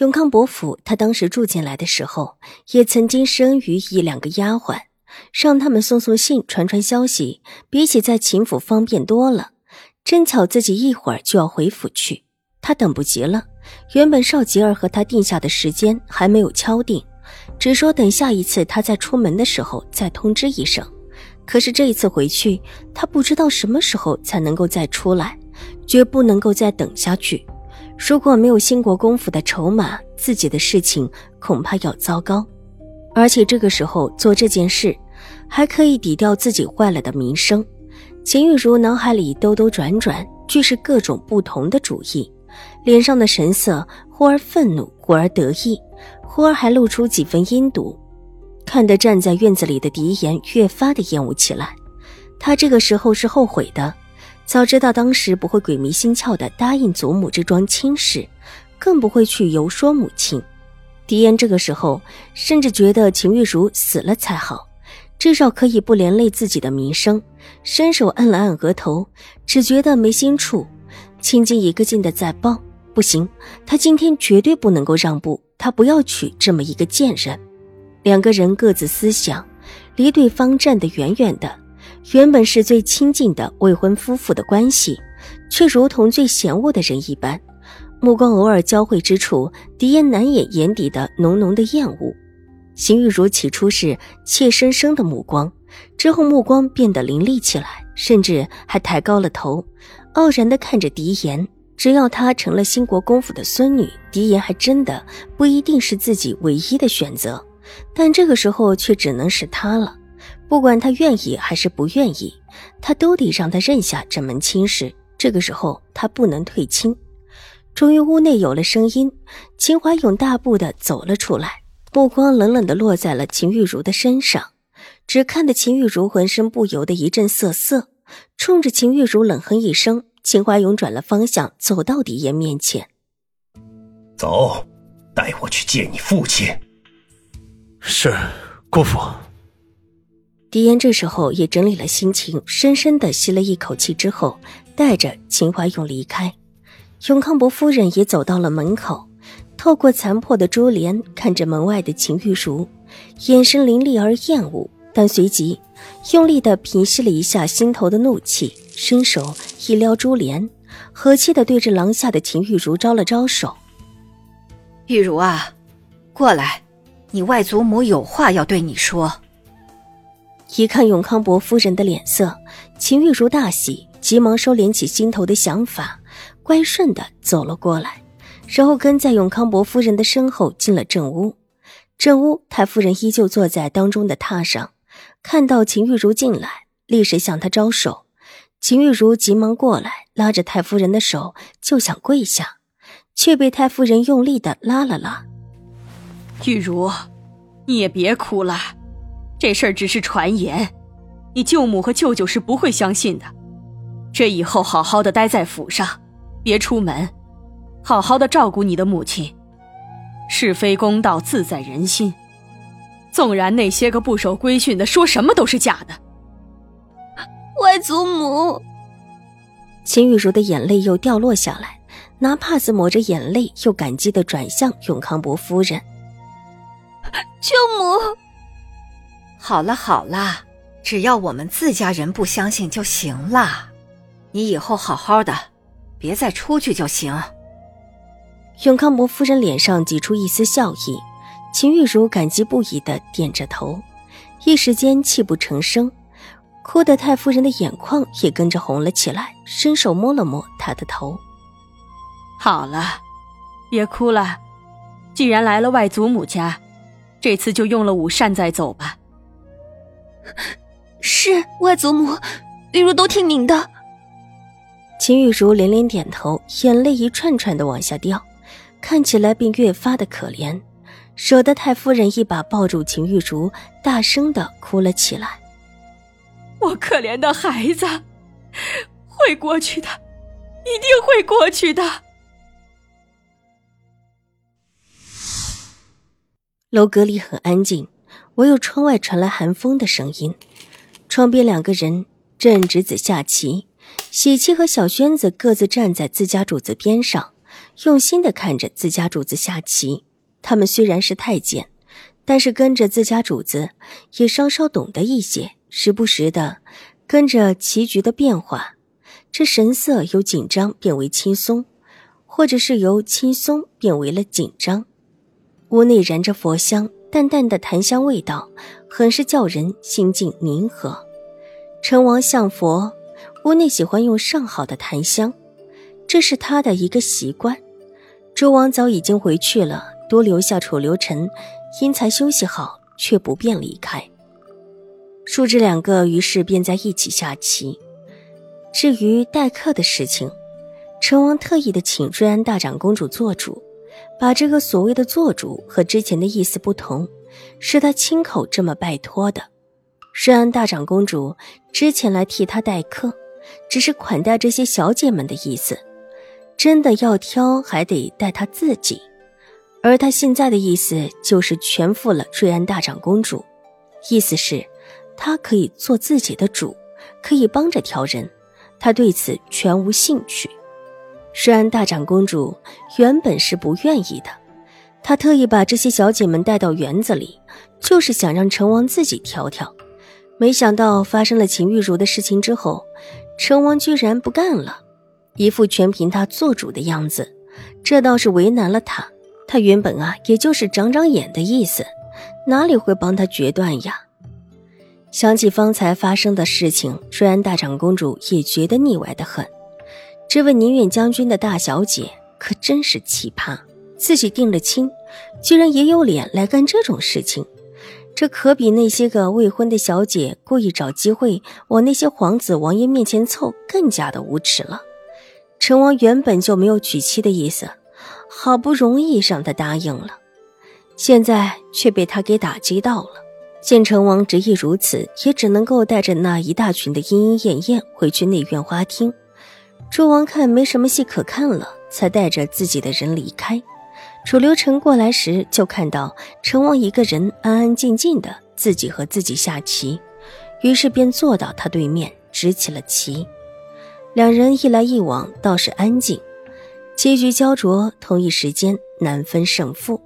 永康伯府，他当时住进来的时候，也曾经施恩于一两个丫鬟，让他们送送信、传传消息，比起在秦府方便多了。真巧自己一会儿就要回府去，他等不及了。原本少吉儿和他定下的时间还没有敲定，只说等下一次他再出门的时候再通知一声。可是这一次回去，他不知道什么时候才能够再出来，绝不能够再等下去。如果没有兴国公府的筹码，自己的事情恐怕要糟糕。而且这个时候做这件事，还可以抵掉自己坏了的名声。秦玉茹脑海里兜兜转转，俱是各种不同的主意，脸上的神色忽而愤怒，忽而得意，忽而还露出几分阴毒，看得站在院子里的狄言越发的厌恶起来。他这个时候是后悔的。早知道当时不会鬼迷心窍的答应祖母这桩亲事，更不会去游说母亲。狄言这个时候甚至觉得秦玉茹死了才好，至少可以不连累自己的名声。伸手按了按额头，只觉得眉心处青筋一个劲的在爆。不行，他今天绝对不能够让步，他不要娶这么一个贱人。两个人各自思想，离对方站得远远的。原本是最亲近的未婚夫妇的关系，却如同最嫌恶的人一般。目光偶尔交汇之处，狄言难掩眼底的浓浓的厌恶。邢玉茹起初是怯生生的目光，之后目光变得凌厉起来，甚至还抬高了头，傲然地看着狄言。只要她成了兴国公府的孙女，狄言还真的不一定是自己唯一的选择。但这个时候却只能是他了。不管他愿意还是不愿意，他都得让他认下这门亲事。这个时候，他不能退亲。终于，屋内有了声音，秦怀勇大步的走了出来，目光冷冷的落在了秦玉茹的身上，只看得秦玉茹浑身不由得一阵瑟瑟，冲着秦玉茹冷哼一声。秦怀勇转了方向，走到狄言面前：“走，带我去见你父亲。”“是，姑父。”狄言这时候也整理了心情，深深的吸了一口气之后，带着秦怀勇离开。永康伯夫人也走到了门口，透过残破的珠帘看着门外的秦玉茹，眼神凌厉而厌恶，但随即用力的平息了一下心头的怒气，伸手一撩珠帘，和气的对着廊下的秦玉茹招了招手：“玉茹啊，过来，你外祖母有话要对你说。”一看永康伯夫人的脸色，秦玉茹大喜，急忙收敛起心头的想法，乖顺的走了过来，然后跟在永康伯夫人的身后进了正屋。正屋太夫人依旧坐在当中的榻上，看到秦玉茹进来，立时向她招手。秦玉茹急忙过来，拉着太夫人的手就想跪下，却被太夫人用力的拉了拉。玉茹，你也别哭了。这事儿只是传言，你舅母和舅舅是不会相信的。这以后好好的待在府上，别出门，好好的照顾你的母亲。是非公道自在人心，纵然那些个不守规训的说什么都是假的。外祖母，秦玉茹的眼泪又掉落下来，拿帕子抹着眼泪，又感激的转向永康伯夫人：“舅母。”好了好了，只要我们自家人不相信就行了。你以后好好的，别再出去就行。永康伯夫人脸上挤出一丝笑意，秦玉茹感激不已的点着头，一时间泣不成声，哭得太夫人的眼眶也跟着红了起来，伸手摸了摸她的头。好了，别哭了，既然来了外祖母家，这次就用了午膳再走吧。是外祖母，玉茹都听您的。秦玉茹连连点头，眼泪一串串的往下掉，看起来便越发的可怜。舍得太夫人一把抱住秦玉茹，大声的哭了起来。我可怜的孩子，会过去的，一定会过去的。楼阁里很安静，唯有窗外传来寒风的声音。窗边两个人正执子下棋，喜七和小轩子各自站在自家主子边上，用心的看着自家主子下棋。他们虽然是太监，但是跟着自家主子也稍稍懂得一些，时不时的跟着棋局的变化，这神色由紧张变为轻松，或者是由轻松变为了紧张。屋内燃着佛香，淡淡的檀香味道，很是叫人心境宁和。成王向佛，屋内喜欢用上好的檀香，这是他的一个习惯。周王早已经回去了。多留下楚留臣，因才休息好，却不便离开。叔侄两个于是便在一起下棋。至于待客的事情，成王特意的请瑞安大长公主做主，把这个所谓的做主和之前的意思不同，是他亲口这么拜托的。瑞安大长公主之前来替他待客，只是款待这些小姐们的意思，真的要挑，还得带他自己。而他现在的意思就是全负了瑞安大长公主，意思是，他可以做自己的主，可以帮着挑人，他对此全无兴趣。虽然大长公主原本是不愿意的，她特意把这些小姐们带到园子里，就是想让成王自己挑挑。没想到发生了秦玉茹的事情之后，成王居然不干了，一副全凭他做主的样子，这倒是为难了他。他原本啊，也就是长长眼的意思，哪里会帮他决断呀？想起方才发生的事情，虽然大长公主也觉得腻歪的很。这位宁远将军的大小姐可真是奇葩，自己定了亲，居然也有脸来干这种事情，这可比那些个未婚的小姐故意找机会往那些皇子王爷面前凑更加的无耻了。成王原本就没有娶妻的意思。好不容易让他答应了，现在却被他给打击到了。见成王执意如此，也只能够带着那一大群的莺莺燕燕回去内院花厅。周王看没什么戏可看了，才带着自己的人离开。楚留臣过来时，就看到成王一个人安安静静的自己和自己下棋，于是便坐到他对面，执起了棋。两人一来一往，倒是安静。棋局焦灼，同一时间难分胜负。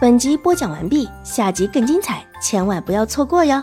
本集播讲完毕，下集更精彩，千万不要错过哟！